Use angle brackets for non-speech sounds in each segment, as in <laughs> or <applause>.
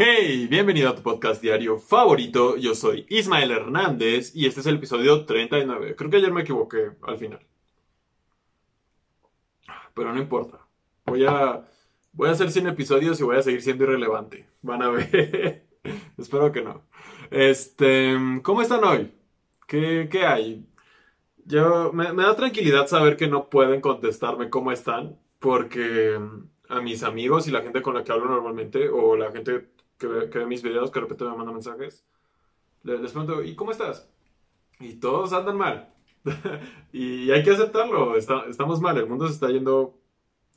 Hey, bienvenido a tu podcast diario favorito. Yo soy Ismael Hernández y este es el episodio 39. Creo que ayer me equivoqué al final. Pero no importa. Voy a, voy a hacer 100 episodios y voy a seguir siendo irrelevante. Van a ver. <laughs> Espero que no. Este, ¿cómo están hoy? ¿Qué, qué hay? Yo, me, me da tranquilidad saber que no pueden contestarme cómo están, porque a mis amigos y la gente con la que hablo normalmente, o la gente que ve, mis videos, que de repente me manda mensajes, le- les pregunto, ¿y cómo estás? Y todos andan mal. <laughs> y hay que aceptarlo, estamos mal, el mundo se está yendo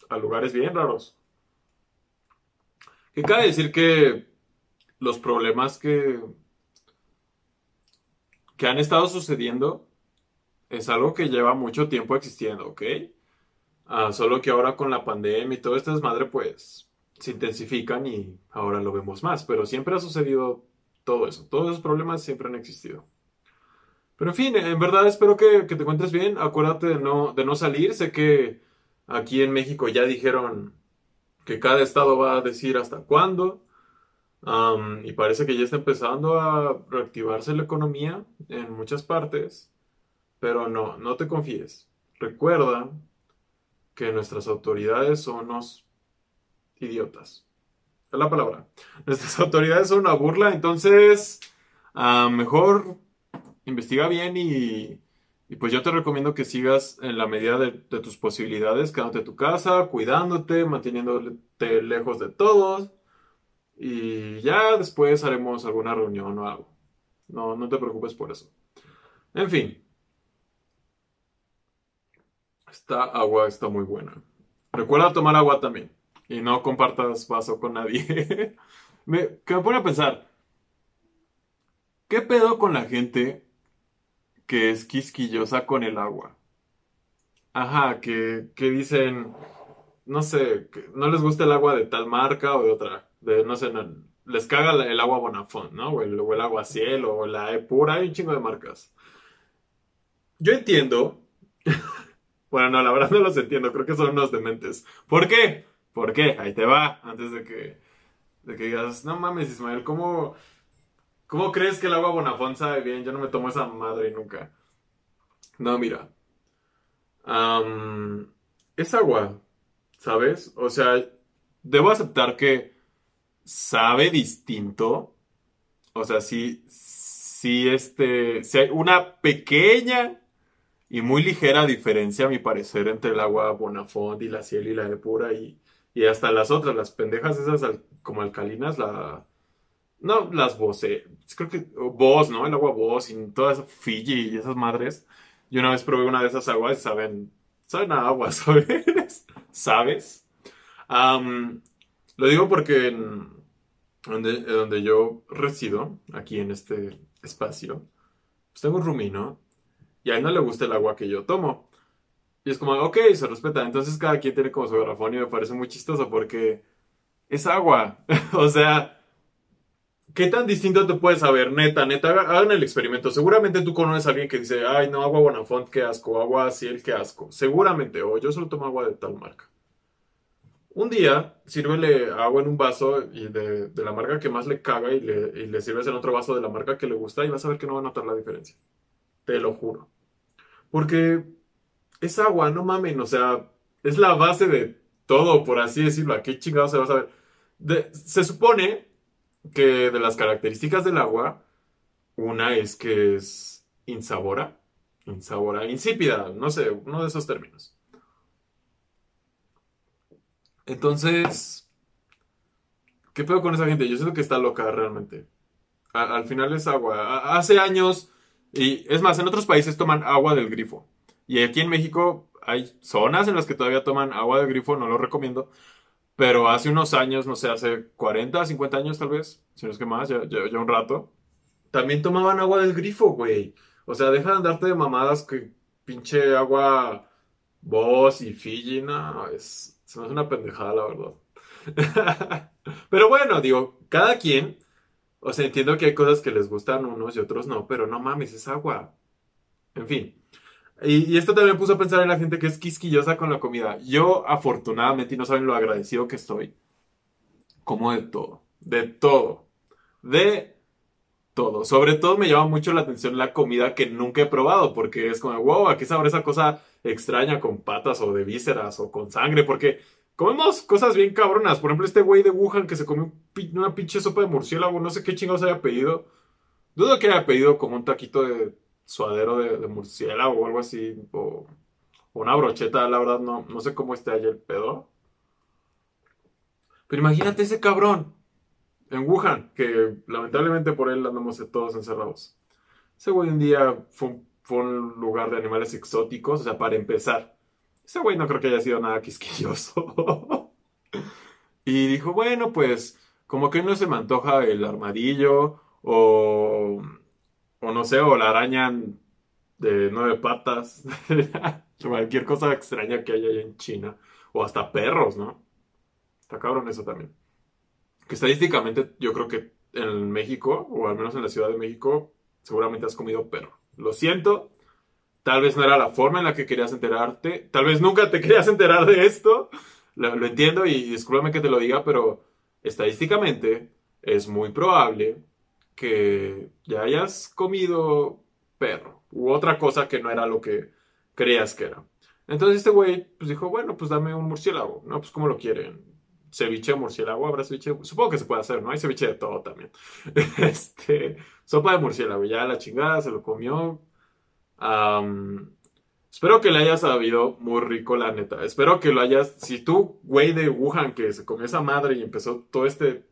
a lugares bien raros. Que cabe decir que los problemas que, que han estado sucediendo es algo que lleva mucho tiempo existiendo, ¿ok? Ah, solo que ahora con la pandemia y todo este desmadre, pues se intensifican y ahora lo vemos más. Pero siempre ha sucedido todo eso. Todos esos problemas siempre han existido. Pero en fin, en verdad espero que, te encuentres bien. Acuérdate de no, de salir. Sé que aquí en México ya dijeron que cada estado va a decir hasta cuándo. Y parece que ya está empezando a reactivarse la economía en muchas partes. Pero no, no te confíes. Recuerda que nuestras autoridades son unos idiotas. Es la palabra. Nuestras <laughs> autoridades son una burla, entonces ah, mejor investiga bien y, y pues yo te recomiendo que sigas en la medida de, de tus posibilidades, quedándote en tu casa, cuidándote, manteniéndote lejos de todos y ya después haremos alguna reunión o algo. No, no te preocupes por eso. En fin, esta agua está muy buena. Recuerda tomar agua también y no compartas vaso con nadie. <laughs> Me, que me pone a pensar, ¿qué pedo con la gente que es quisquillosa con el agua? Ajá, que, que dicen, no sé, que no les gusta el agua de tal marca o de otra, de no sé, no- les caga el agua Bonafont, ¿no? O el, agua Cielo o la E pura, hay un chingo de marcas. Yo entiendo, <laughs> bueno, no, la verdad no los entiendo, creo que son unos dementes. ¿Por qué? ¿Por qué? Ahí te va, antes de que, de que digas, no mames, Ismael, ¿cómo, cómo crees que el agua Bonafont sabe bien? Yo no me tomo esa madre nunca. No, mira, es agua, ¿sabes? O sea, debo aceptar que sabe distinto. O sea, sí, sí, este, sí hay una pequeña y muy ligera diferencia, a mi parecer, entre el agua Bonafont y la Ciel y la de pura y, y hasta las otras, las pendejas esas como alcalinas, la... No, las Bose, creo que Boss, ¿no? El agua Boss y todas esas Fiji y esas madres. Yo una vez probé una de esas aguas y saben, saben a agua, <laughs> ¿sabes? ¿Sabes? Am, lo digo porque en donde, donde yo resido, aquí en este espacio, pues tengo un roomie, ¿no? Y a él no le gusta el agua que yo tomo. Y es como, ok, se respeta. Entonces cada quien tiene como su garrafón y me parece muy chistoso porque es agua. <laughs> O sea, ¿qué tan distinto te puedes saber? Neta, neta, haga- hagan el experimento. Seguramente tú conoces a alguien que dice, ay, no, agua Bonafont, qué asco, agua Ciel, qué asco. Seguramente, o yo solo tomo agua de tal marca. Un día, sírvele agua en un vaso y de, de la marca que más le caga y le, y le sirves en otro vaso de la marca que le gusta y vas a ver que no va a notar la diferencia. Te lo juro. Porque es agua, no mamen, o sea, es la base de todo, por así decirlo. ¿A qué chingados se va a saber? Se supone que de las características del agua, una es que es insabora, insabora, insípida, no sé, uno de esos términos. Entonces, ¿qué pedo con esa gente? Yo siento que está loca realmente. Al final es agua. Hace años, y es más, en otros países toman agua del grifo. Y aquí en México hay zonas en las que todavía toman agua del grifo, no lo recomiendo. Pero hace unos años, no sé, hace 40, 50 años tal vez, si no es que más, ya, ya, ya un rato, también tomaban agua del grifo, güey. O sea, deja de andarte de mamadas que pinche agua Boss y Fiji, no, es, se me hace una pendejada, la verdad. <laughs> Pero bueno, digo, cada quien, o sea, entiendo que hay cosas que les gustan unos y otros no, pero no mames, es agua. En fin. Y, esto también puso a pensar en la gente que es quisquillosa con la comida. Yo, afortunadamente, y no saben lo agradecido que estoy, como de todo. De todo. De todo. Sobre todo me llama mucho la atención la comida que nunca he probado, porque es como, wow, ¿a qué sabe esa cosa extraña con patas o de vísceras o con sangre? Porque comemos cosas bien cabronas. Por ejemplo, este güey de Wuhan que se comió una pinche sopa de murciélago, no sé qué chingados haya pedido. Dudo que haya pedido como un taquito de suadero de, murciélago o algo así, o, una brocheta, la verdad no, no sé cómo esté allá el pedo. Pero imagínate ese cabrón en Wuhan, que lamentablemente por él andamos todos encerrados. Ese güey un día fue un, lugar de animales exóticos, o sea, para empezar. Ese güey no creo que haya sido nada quisquilloso. <laughs> y dijo, bueno, pues como que no se me antoja el armadillo o, o no sé, o la araña de nueve patas, <laughs> cualquier cosa extraña que haya en China, o hasta perros, ¿no? Está cabrón eso también. Que estadísticamente yo creo que en México, o al menos en la Ciudad de México, seguramente has comido perro. Lo siento, tal vez no era la forma en la que querías enterarte, tal vez nunca te <laughs> querías enterar de esto, lo, entiendo y discúlpame que te lo diga, pero estadísticamente es muy probable que ya hayas comido perro u otra cosa que no era lo que creías que era. Entonces este güey pues dijo, bueno, pues dame un murciélago, ¿no? Pues como lo quieren ceviche de murciélago, habrá ceviche, supongo que se puede hacer, ¿no? Hay ceviche de todo también. <laughs> Este, sopa de murciélago, ya la chingada, se lo comió. espero que le hayas sabido muy rico, la neta. Espero que lo hayas, si tú, güey de Wuhan, que se comió esa madre y empezó todo este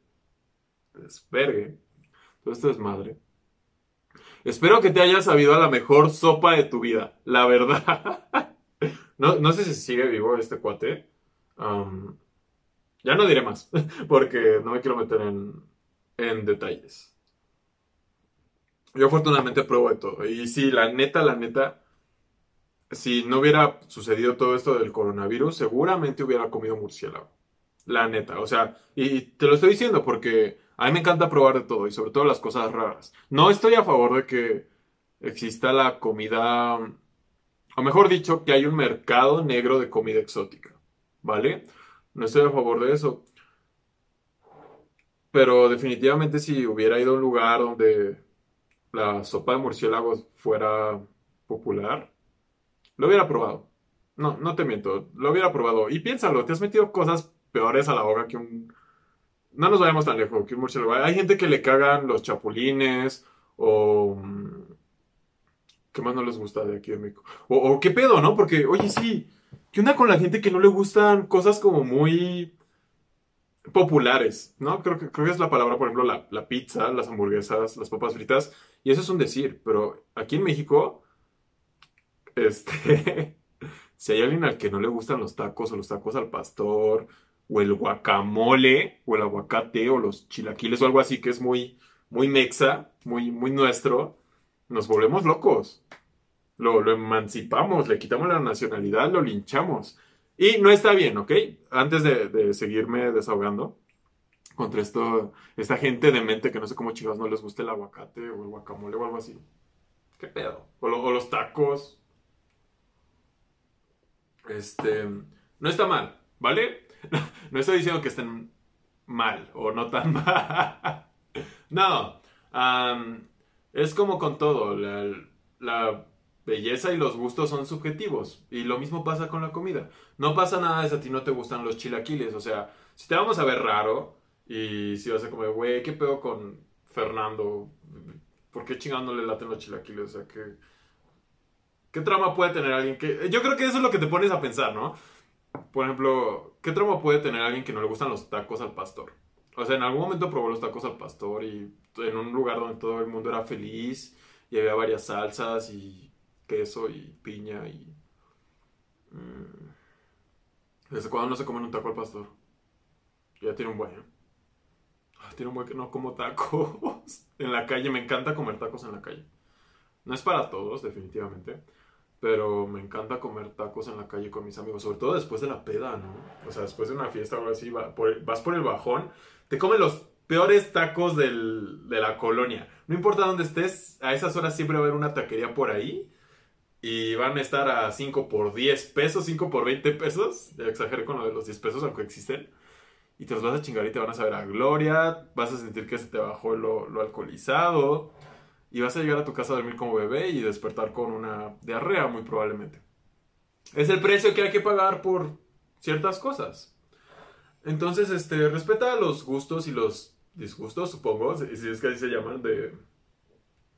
desvergue, todo este desmadre. Espero que te hayas sabido a la mejor sopa de tu vida, la verdad. <laughs> no, no sé si sigue vivo este cuate. Ya no diré más, <laughs> porque no me quiero meter en, detalles. Yo afortunadamente pruebo de todo. Y sí, la neta, la neta, si no hubiera sucedido todo esto del coronavirus, seguramente hubiera comido murciélago. La neta, o sea, y te lo estoy diciendo porque a mí me encanta probar de todo y sobre todo las cosas raras. No estoy a favor de que exista la comida, o mejor dicho, que hay un mercado negro de comida exótica, ¿vale? No estoy a favor de eso. Pero definitivamente si hubiera ido a un lugar donde la sopa de murciélagos fuera popular, lo hubiera probado. No, no te miento, lo hubiera probado. Y piénsalo, te has metido cosas peores a la boca que un... No nos vayamos tan lejos, que un murciélago. Hay gente que le cagan los chapulines o... Mm, ¿Qué más no les gusta de aquí de México? O, qué pedo, ¿no? Porque, oye, sí, ¿Qué onda con la gente que no le gustan cosas como muy populares? ¿No? Creo que, creo que es la palabra, por ejemplo, la, pizza, las hamburguesas, las papas fritas. Y eso es un decir, pero aquí en México, este, <laughs> si hay alguien al que no le gustan los tacos o los tacos al pastor, o el guacamole, o el aguacate, o los chilaquiles, o algo así que es muy, muy mexa, muy, muy nuestro, nos volvemos locos lo, emancipamos, le quitamos la nacionalidad, lo linchamos. Y no está bien, ¿ok? Antes de, seguirme desahogando contra esto, esta gente de mente que no sé cómo chingados no les gusta el aguacate o el guacamole o algo así. ¿Qué pedo? O, o los tacos. Este, no está mal, ¿vale? <laughs> No estoy diciendo que estén mal o no tan <laughs> mal. No, es como con todo. La, belleza y los gustos son subjetivos. Y lo mismo pasa con la comida. No pasa nada si a ti no te gustan los chilaquiles. O sea, si te vamos a ver raro y si vas a comer, güey, ¿qué pedo con Fernando? ¿Por qué chingando le laten los chilaquiles? O sea, ¿qué, ¿qué trama puede tener alguien que... Yo creo que eso es lo que te pones a pensar, ¿no? Por ejemplo, ¿qué trama puede tener alguien que no le gustan los tacos al pastor? O sea, en algún momento probó los tacos al pastor y en un lugar donde todo el mundo era feliz y había varias salsas y queso y piña y... Mm, ¿Desde cuándo no se comen un taco al pastor? Ya tiene un buen. Ah, tiene un buen que no como tacos <laughs> en la calle. Me encanta comer tacos en la calle. No es para todos, definitivamente. Pero me encanta comer tacos en la calle con mis amigos. Sobre todo después de la peda, ¿no? O sea, después de una fiesta o algo así, vas por el bajón. Te comen los peores tacos de la colonia. No importa dónde estés, a esas horas siempre va a haber una taquería por ahí y van a estar a 5 por 10 pesos, 5 por 20 pesos. Ya exageré con lo de los 10 pesos, aunque existen. y te los vas a chingar y te van a saber a gloria, vas a sentir que se te bajó lo, lo alcoholizado y vas a llegar a tu casa a dormir como bebé y despertar con una diarrea muy probablemente. Es el precio que hay que pagar por ciertas cosas. Entonces, este, respeta los gustos y los disgustos, supongo, si es que así se llaman, de,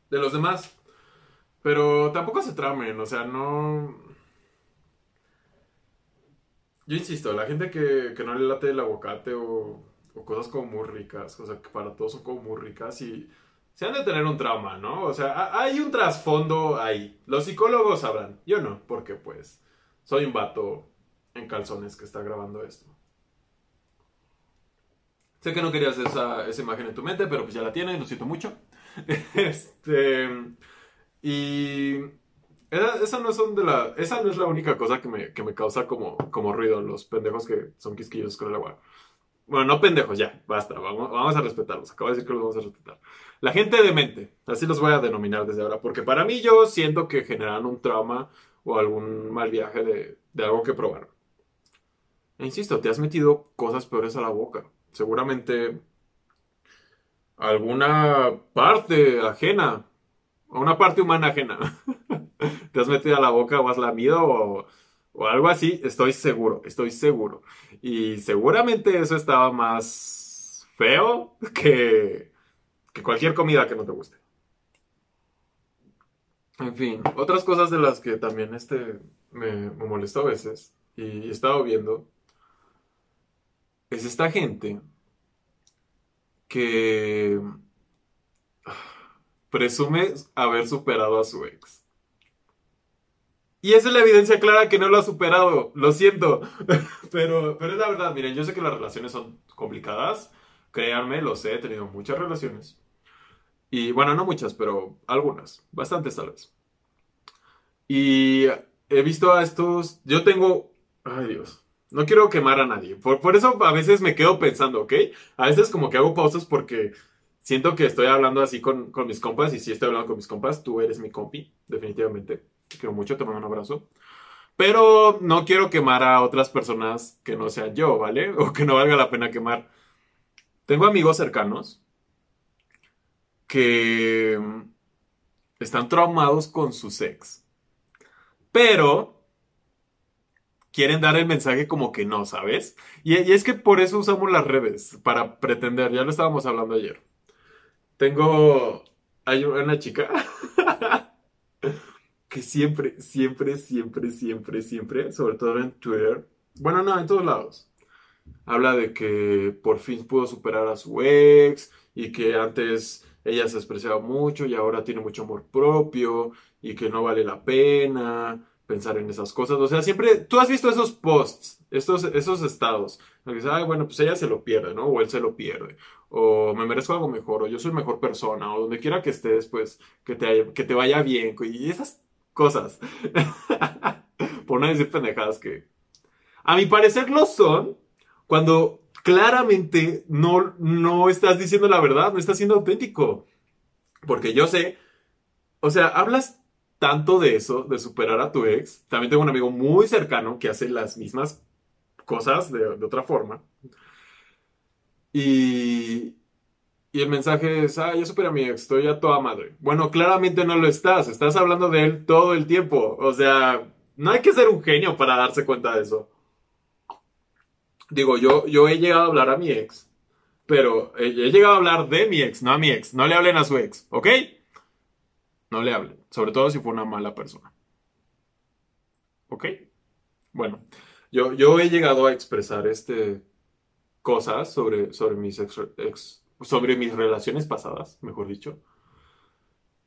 de los demás. Pero tampoco se tramen, o sea, no... Yo insisto, la gente que, que no le late el aguacate o, o, cosas como muy ricas, o sea, que para todos son como muy ricas y se han de tener un trauma, ¿no? O sea, hay un trasfondo ahí. Los psicólogos sabrán, yo no, porque pues soy un vato en calzones que está grabando esto. Sé que no querías esa, imagen en tu mente, pero pues ya la tienes, lo siento mucho. <laughs> este... Y esa, no son esa no es la única cosa que me, que me causa como, como ruido, los pendejos que son quisquillos con el agua. Bueno, no pendejos, ya, basta, vamos, vamos a respetarlos. Acabo de decir que los vamos a respetar. La gente demente, así los voy a denominar desde ahora, porque para mí yo siento que generan un trauma o algún mal viaje de, de algo que probaron. E insisto, te has metido cosas peores a la boca. Seguramente alguna parte ajena o una parte humana ajena. <laughs> Te has metido a la boca o has lamido o, o algo así, estoy seguro, estoy seguro. Y seguramente eso estaba más feo <laughs> que, que cualquier comida que no te guste. En fin, otras cosas de las que también este me, me molestó a veces y he estado viendo es esta gente que presume haber superado a su ex. Y esa es la evidencia clara que no lo ha superado. Lo siento. <laughs> pero, pero es la verdad. Miren, yo sé que las relaciones son complicadas. Créanme, lo sé. He tenido muchas relaciones. Y bueno, no muchas, pero algunas. Bastantes tal vez. Y he visto a estos... Yo tengo... Ay Dios. No quiero quemar a nadie. Por, por eso a veces me quedo pensando, ¿ok? A veces como que hago pausas porque siento que estoy hablando así con, mis compas y si estoy hablando con mis compas, tú eres mi compi, definitivamente. Te quiero mucho, te mando un abrazo. Pero no quiero quemar a otras personas que no sean yo, ¿vale? <laughs> O que no valga la pena quemar. Tengo amigos cercanos que están traumados con su sex. Pero quieren dar el mensaje como que no, ¿sabes? Y, y, es que por eso usamos las redes, para pretender, ya lo estábamos hablando ayer. Tengo. Hay una chica <laughs> que siempre, siempre, siempre, siempre, siempre, sobre todo en Twitter, bueno, no, en todos lados, habla de que por fin pudo superar a su ex y que antes ella se expresaba mucho y ahora tiene mucho amor propio y que no vale la pena pensar en esas cosas. O sea, siempre, tú has visto esos posts, estos, esos estados, que dices, ay, bueno, pues ella se lo pierde, ¿no? O él se lo pierde o me merezco algo mejor, o yo soy mejor persona, o donde quiera que estés, pues que te, que te vaya bien, y esas cosas. <laughs> Por no decir pendejadas que, a mi parecer, lo son cuando claramente no, no estás diciendo la verdad, no estás siendo auténtico. Porque yo sé, o sea, hablas tanto de eso, de superar a tu ex. También tengo un amigo muy cercano que hace las mismas cosas de, otra forma. Y, y el mensaje es, ah, yo superé a mi ex, estoy a toda madre. Bueno, claramente no lo estás, estás hablando de él todo el tiempo. O sea, no hay que ser un genio para darse cuenta de eso. Digo, yo, yo he llegado a hablar a mi ex, pero he, llegado a hablar de mi ex, no a mi ex. No le hablen a su ex, ¿ok? No le hablen, sobre todo si fue una mala persona. ¿Ok? Bueno, yo, yo he llegado a expresar este, cosas sobre, sobre, mis ex, sobre mis relaciones pasadas, mejor dicho.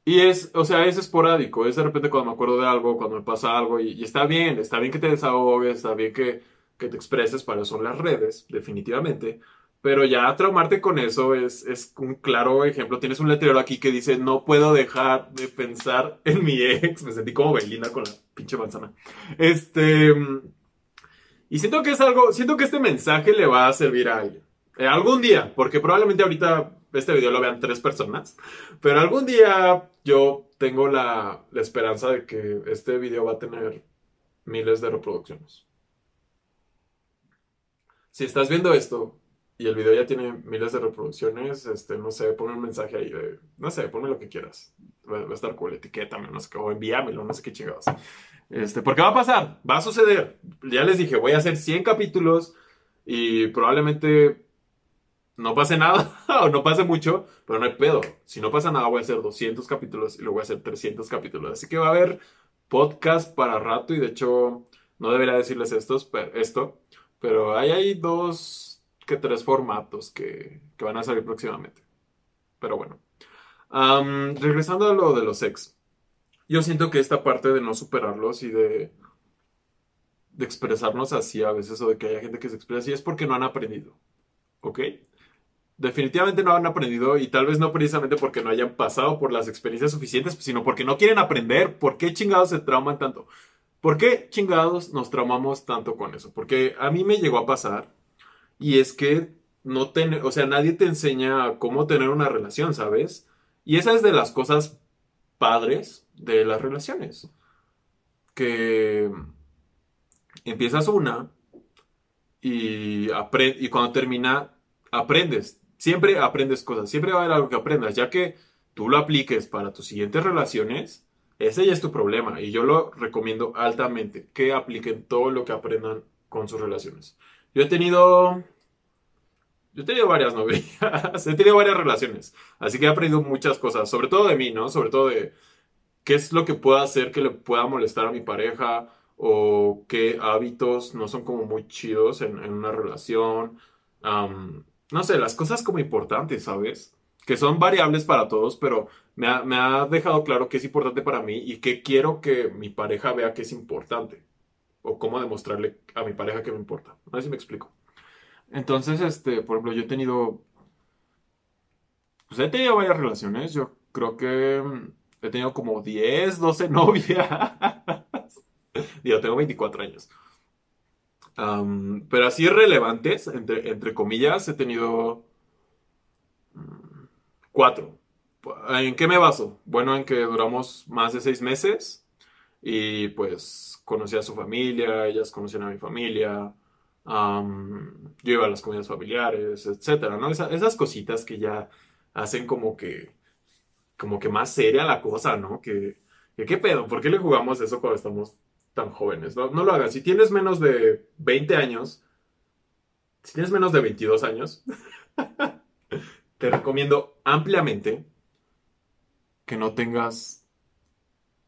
Y es, o sea, es esporádico, es de repente cuando me acuerdo de algo, cuando me pasa algo, y, está bien, está bien que te desahogues, está bien que, que, te expreses, para eso son las redes, definitivamente. Pero ya traumarte con eso es, es un claro ejemplo. Tienes un letrero aquí que dice, no puedo dejar de pensar en mi ex. Me sentí como Belinda con la pinche manzana. Este, y siento que es algo, siento que este mensaje le va a servir a alguien. Eh, algún día, porque probablemente ahorita este video lo vean tres personas, pero algún día yo tengo la, la esperanza de que este video va a tener miles de reproducciones. Si estás viendo esto y el video ya tiene miles de reproducciones, este, no sé, pon un mensaje ahí de, no sé, ponme lo que quieras. Va, va a estar cool, etiquétame, no sé qué, o envíamelo, no sé qué chingados. Este, porque va a pasar, va a suceder. Ya les dije, voy a hacer 100 capítulos y probablemente no pase nada <laughs> o no pase mucho, pero no hay pedo. Si no pasa nada, voy a hacer 200 capítulos y luego voy a hacer 300 capítulos. Así que va a haber podcast para rato y de hecho no debería decirles estos, esto, pero ahí hay dos que tres formatos que, que van a salir próximamente. Pero bueno. Regresando a lo de los ex. Yo siento que esta parte de no superarlos y de, de expresarnos así a veces o de que haya gente que se expresa así es porque no han aprendido. ¿Ok? Definitivamente no han aprendido y tal vez no precisamente porque no hayan pasado por las experiencias suficientes, sino porque no quieren aprender. ¿Por qué chingados se trauman tanto? ¿Por qué chingados nos traumamos tanto con eso? Porque a mí me llegó a pasar y es que no ten, o sea, nadie te enseña cómo tener una relación, ¿sabes? Y esa es de las cosas padres de las relaciones. Que empiezas una y, y cuando termina, aprendes. Siempre aprendes cosas, siempre va a haber algo que aprendas, ya que tú lo apliques para tus siguientes relaciones, ese ya es tu problema. Y yo lo recomiendo altamente, que apliquen todo lo que aprendan con sus relaciones. Yo he tenido. Yo he tenido varias novias, <laughs> he tenido varias relaciones, así que he aprendido muchas cosas, sobre todo de mí, ¿no? Sobre todo de qué es lo que puedo hacer que le pueda molestar a mi pareja o qué hábitos no son como muy chidos en, una relación. no sé, las cosas como importantes, ¿sabes? Que son variables para todos, pero me ha, me ha dejado claro que es importante para mí y que quiero que mi pareja vea que es importante o cómo demostrarle a mi pareja que me importa. A ver si me explico. Entonces, este, por ejemplo, yo he tenido, pues he tenido varias relaciones. Yo creo que mm, he tenido como 10, 12 <laughs> novias. Yo tengo 24 años. pero así relevantes, entre, entre comillas, he tenido mm, cuatro. ¿En qué me baso? Bueno, en que duramos más de seis meses y pues conocí a su familia, ellas conocían a mi familia, yo iba a las comidas familiares, etcétera, ¿no? esas cositas que ya hacen como que, como que más seria la cosa, ¿no? Que, ¿qué pedo? ¿Por qué le jugamos eso cuando estamos tan jóvenes? No, no lo hagas. Si tienes menos de 20 años, si tienes menos de 22 años, <laughs> te recomiendo ampliamente que no tengas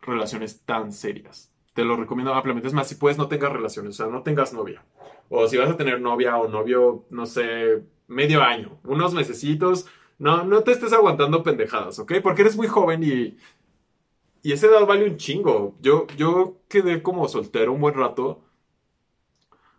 relaciones tan serias te lo recomiendo ampliamente. Es más, si puedes, no tengas relaciones, o sea, no tengas novia. O si vas a tener novia o novio, no sé, medio año, unos mesecitos, no, no te estés aguantando pendejadas, ¿ok? Porque eres muy joven y, y esa edad vale un chingo. Yo, yo quedé como soltero un buen rato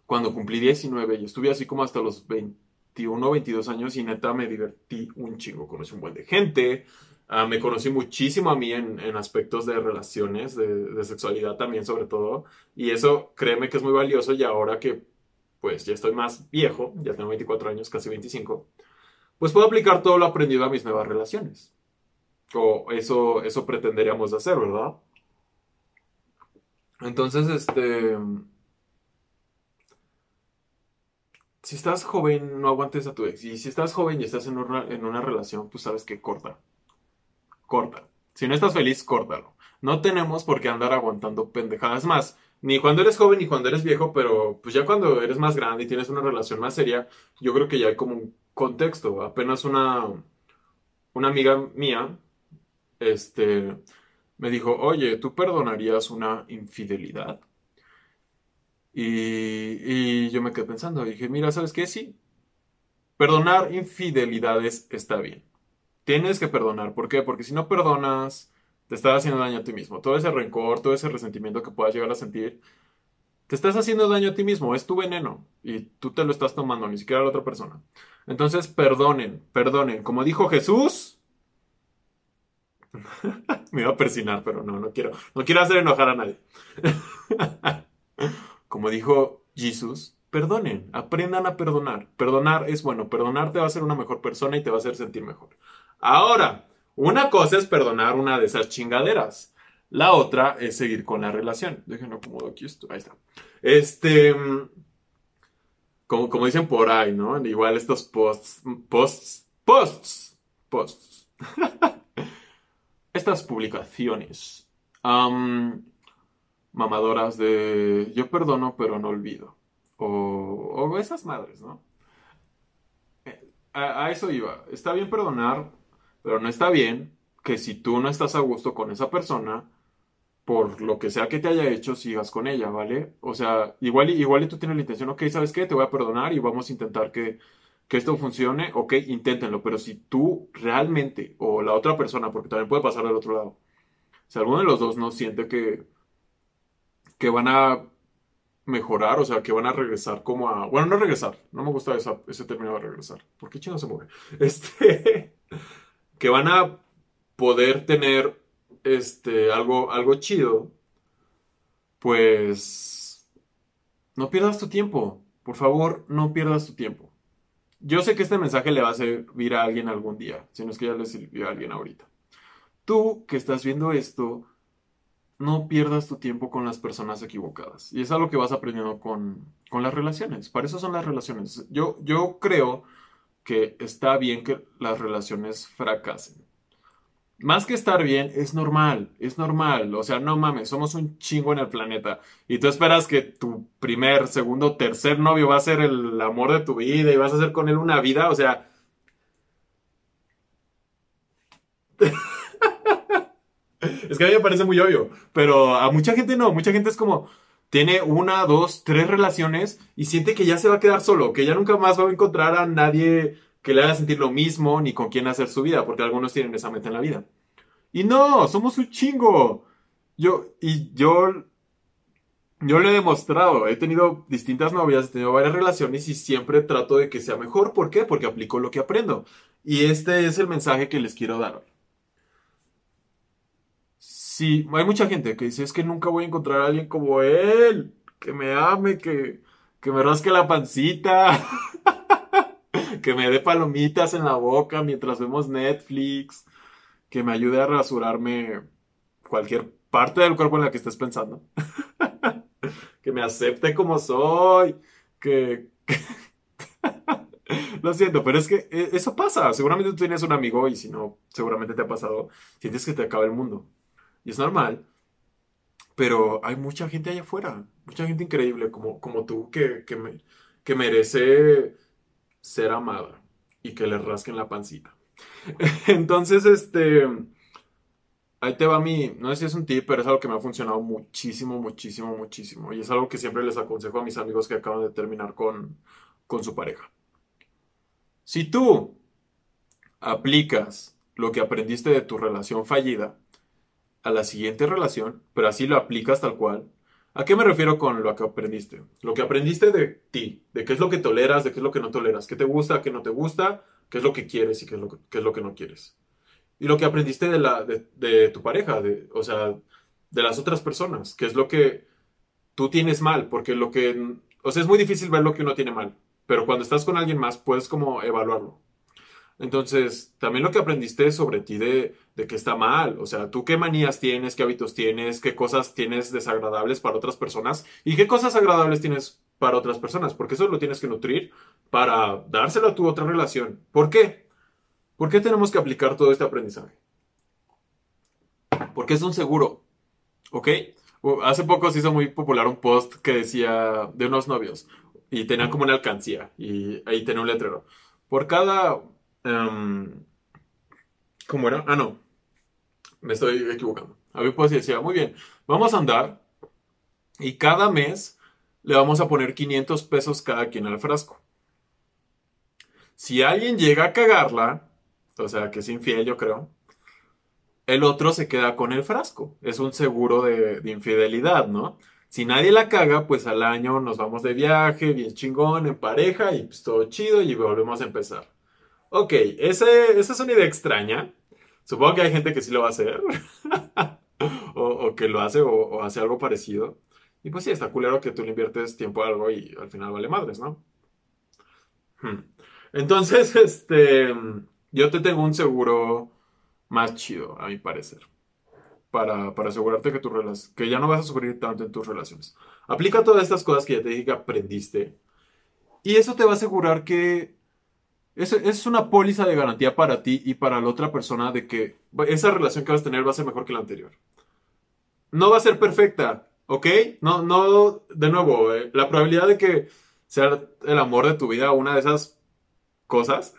cuando cumplí 19 y estuve así como hasta los 21, 22 años y neta me divertí un chingo. Conocí un buen de gente, Ah, me conocí muchísimo a mí en, aspectos de relaciones, de, sexualidad también sobre todo. Y eso créeme que es muy valioso y ahora que pues ya estoy más viejo, ya tengo 24 años, casi 25, pues puedo aplicar todo lo aprendido a mis nuevas relaciones. O eso, eso pretenderíamos hacer, ¿verdad? Entonces, este... Si estás joven, no aguantes a tu ex. Y si estás joven y estás en una, en una relación, pues sabes que corta corta. Si no estás feliz, córtalo. No tenemos por qué andar aguantando pendejadas más. Ni cuando eres joven ni cuando eres viejo, pero pues ya cuando eres más grande y tienes una relación más seria, yo creo que ya hay como un contexto. Apenas una, una amiga mía, este, me dijo, oye, ¿tú perdonarías una infidelidad? Y, y yo me quedé pensando, dije, mira, ¿sabes qué? Sí, perdonar infidelidades está bien. Tienes que perdonar. ¿Por qué? Porque si no perdonas, te estás haciendo daño a ti mismo. Todo ese rencor, todo ese resentimiento que puedas llegar a sentir, te estás haciendo daño a ti mismo. Es tu veneno. Y tú te lo estás tomando, ni siquiera a la otra persona. Entonces, perdonen, perdonen. Como dijo Jesús. <laughs> Me iba a persinar, pero no, no quiero. No quiero hacer enojar a nadie. <laughs> Como dijo Jesús, perdonen, aprendan a perdonar. Perdonar es bueno, perdonar te va a hacer una mejor persona y te va a hacer sentir mejor. Ahora, una cosa es perdonar una de esas chingaderas. La otra es seguir con la relación. Déjenlo acomodo aquí. Esto. Ahí está. Este. como, como dicen por ahí, ¿no? Igual estos posts, posts, posts, posts. <laughs> Estas publicaciones mamadoras de yo perdono pero no olvido. O, o esas madres, ¿no? Eh, a, eso iba. Está bien perdonar, pero no está bien que si tú no estás a gusto con esa persona, por lo que sea que te haya hecho, sigas con ella, ¿vale? O sea, igual, igual y tú tienes la intención, ok, ¿sabes qué? Te voy a perdonar y vamos a intentar que, que esto funcione, ok, inténtenlo, pero si tú realmente, o la otra persona, porque también puede pasar del otro lado, si alguno de los dos no siente que, que van a mejorar, o sea, que van a regresar como a... Bueno, no regresar, no me gusta ese término de regresar, porque chino se mueve. <laughs> Este, que van a poder tener este, algo, algo chido, pues no pierdas tu tiempo. Por favor, no pierdas tu tiempo. Yo sé que este mensaje le va a servir a alguien algún día, si no es que ya le sirvió a alguien ahorita. Tú que estás viendo esto, no pierdas tu tiempo con las personas equivocadas. Y es algo que vas aprendiendo con, con las relaciones. Para eso son las relaciones. Yo, yo creo que está bien que las relaciones fracasen más que estar bien, es normal, es normal. O sea, no mames, somos un chingo en el planeta. Y tú esperas que tu primer, segundo, tercer novio va a ser el amor de tu vida y vas a hacer con él una vida. O sea... <laughs> es que a mí me parece muy obvio, pero a mucha gente no. Mucha gente es como, tiene una, dos, tres relaciones y siente que ya se va a quedar solo, que ya nunca más va a encontrar a nadie que le haga sentir lo mismo ni con quién hacer su vida, porque algunos tienen esa meta en la vida. Y no, somos un chingo. Yo, y yo, yo lo he demostrado. He tenido distintas novias, he tenido varias relaciones y siempre trato de que sea mejor. ¿Por qué? Porque aplico lo que aprendo. Y este es el mensaje que les quiero dar. Sí, hay mucha gente que dice, es que nunca voy a encontrar a alguien como él, que me ame, que, que me rasque la pancita. <laughs> que me dé palomitas en la boca mientras vemos Netflix, que me ayude a rasurarme cualquier parte del cuerpo en la que estés pensando, <laughs> que me acepte como soy, que... <laughs> Lo siento, pero es que eh, eso pasa. Seguramente tú tienes un amigo y si no, seguramente te ha pasado. Sientes que te acaba el mundo. Y es normal. Pero hay mucha gente allá afuera. Mucha gente increíble como, como tú que, que, me, que merece ser amada y que le rasquen la pancita. <laughs> Entonces, este, ahí te va mi, no sé si es un tip, pero es algo que me ha funcionado muchísimo, muchísimo, muchísimo. Y es algo que siempre les aconsejo a mis amigos que acaban de terminar con, con su pareja. Si tú aplicas lo que aprendiste de tu relación fallida a la siguiente relación, pero así lo aplicas tal cual, ¿A qué me refiero con lo que aprendiste? Lo que aprendiste de ti, de qué es lo que toleras, de qué es lo que no toleras, qué te gusta, qué no te gusta, qué es lo que quieres y qué es lo que, es lo que no quieres. Y lo que aprendiste de, la, de, tu pareja, de, o sea, de las otras personas, qué es lo que tú tienes mal, porque lo que, o sea, es muy difícil ver lo que uno tiene mal, pero cuando estás con alguien más puedes como evaluarlo. Entonces, también lo que aprendiste sobre ti de, de que está mal, o sea, tú qué manías tienes, qué hábitos tienes, qué cosas tienes desagradables para otras personas y qué cosas agradables tienes para otras personas, porque eso lo tienes que nutrir para dárselo a tu otra relación. ¿Por qué? ¿Por qué tenemos que aplicar todo este aprendizaje? Porque es un seguro, ¿ok? Hace poco se hizo muy popular un post que decía de unos novios y tenía como una alcancía y ahí tenía un letrero. Por cada Um, ¿Cómo era? Ah, no. Me estoy equivocando. Había pues decía, muy bien, vamos a andar y cada mes le vamos a poner 500 pesos cada quien al frasco. Si alguien llega a cagarla, o sea, que es infiel, yo creo, el otro se queda con el frasco. Es un seguro de, de, infidelidad, ¿no? Si nadie la caga, pues al año nos vamos de viaje, bien chingón, en pareja, y pues todo chido, y volvemos a empezar. Ok, ese, esa es una idea extraña. Supongo que hay gente que sí lo va a hacer. <laughs> o, que lo hace o, hace algo parecido. Y pues sí, está culero que tú le inviertes tiempo a algo y al final vale madres, ¿no? Hmm. Entonces, <laughs> este, yo te tengo un seguro más chido, a mi parecer. Para, para asegurarte que, tu que ya no vas a sufrir tanto en tus relaciones. Aplica todas estas cosas que ya te dije que aprendiste Y eso te va a asegurar que es, es una póliza de garantía para ti y para la otra persona de que esa relación que vas a tener va a ser mejor que la anterior. No va a ser perfecta, ¿ok? No, no, de nuevo, eh, la probabilidad de que sea el amor de tu vida una de esas cosas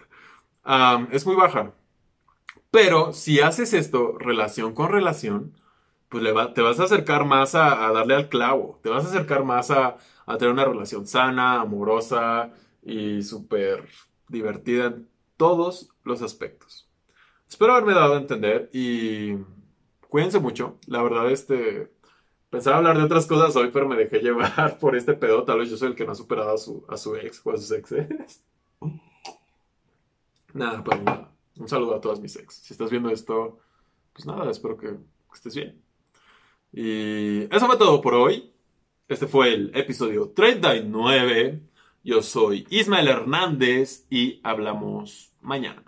es muy baja. Pero si haces esto relación con relación, pues te vas a acercar más a, darle al clavo, te vas a acercar más a, a tener una relación sana, amorosa y súper divertida en todos los aspectos. Espero haberme dado a entender y cuídense mucho. La verdad, este, pensaba hablar de otras cosas hoy, pero me dejé llevar <laughs> por este pedo. Tal vez yo soy el que no ha superado a su, a su ex o a sus exes. <laughs> Nada, pues nada. Un saludo a todas mis ex. Si estás viendo esto, pues nada, espero que estés bien. Y eso fue todo por hoy. Este fue el episodio 39. Yo soy Ismael Hernández y hablamos mañana.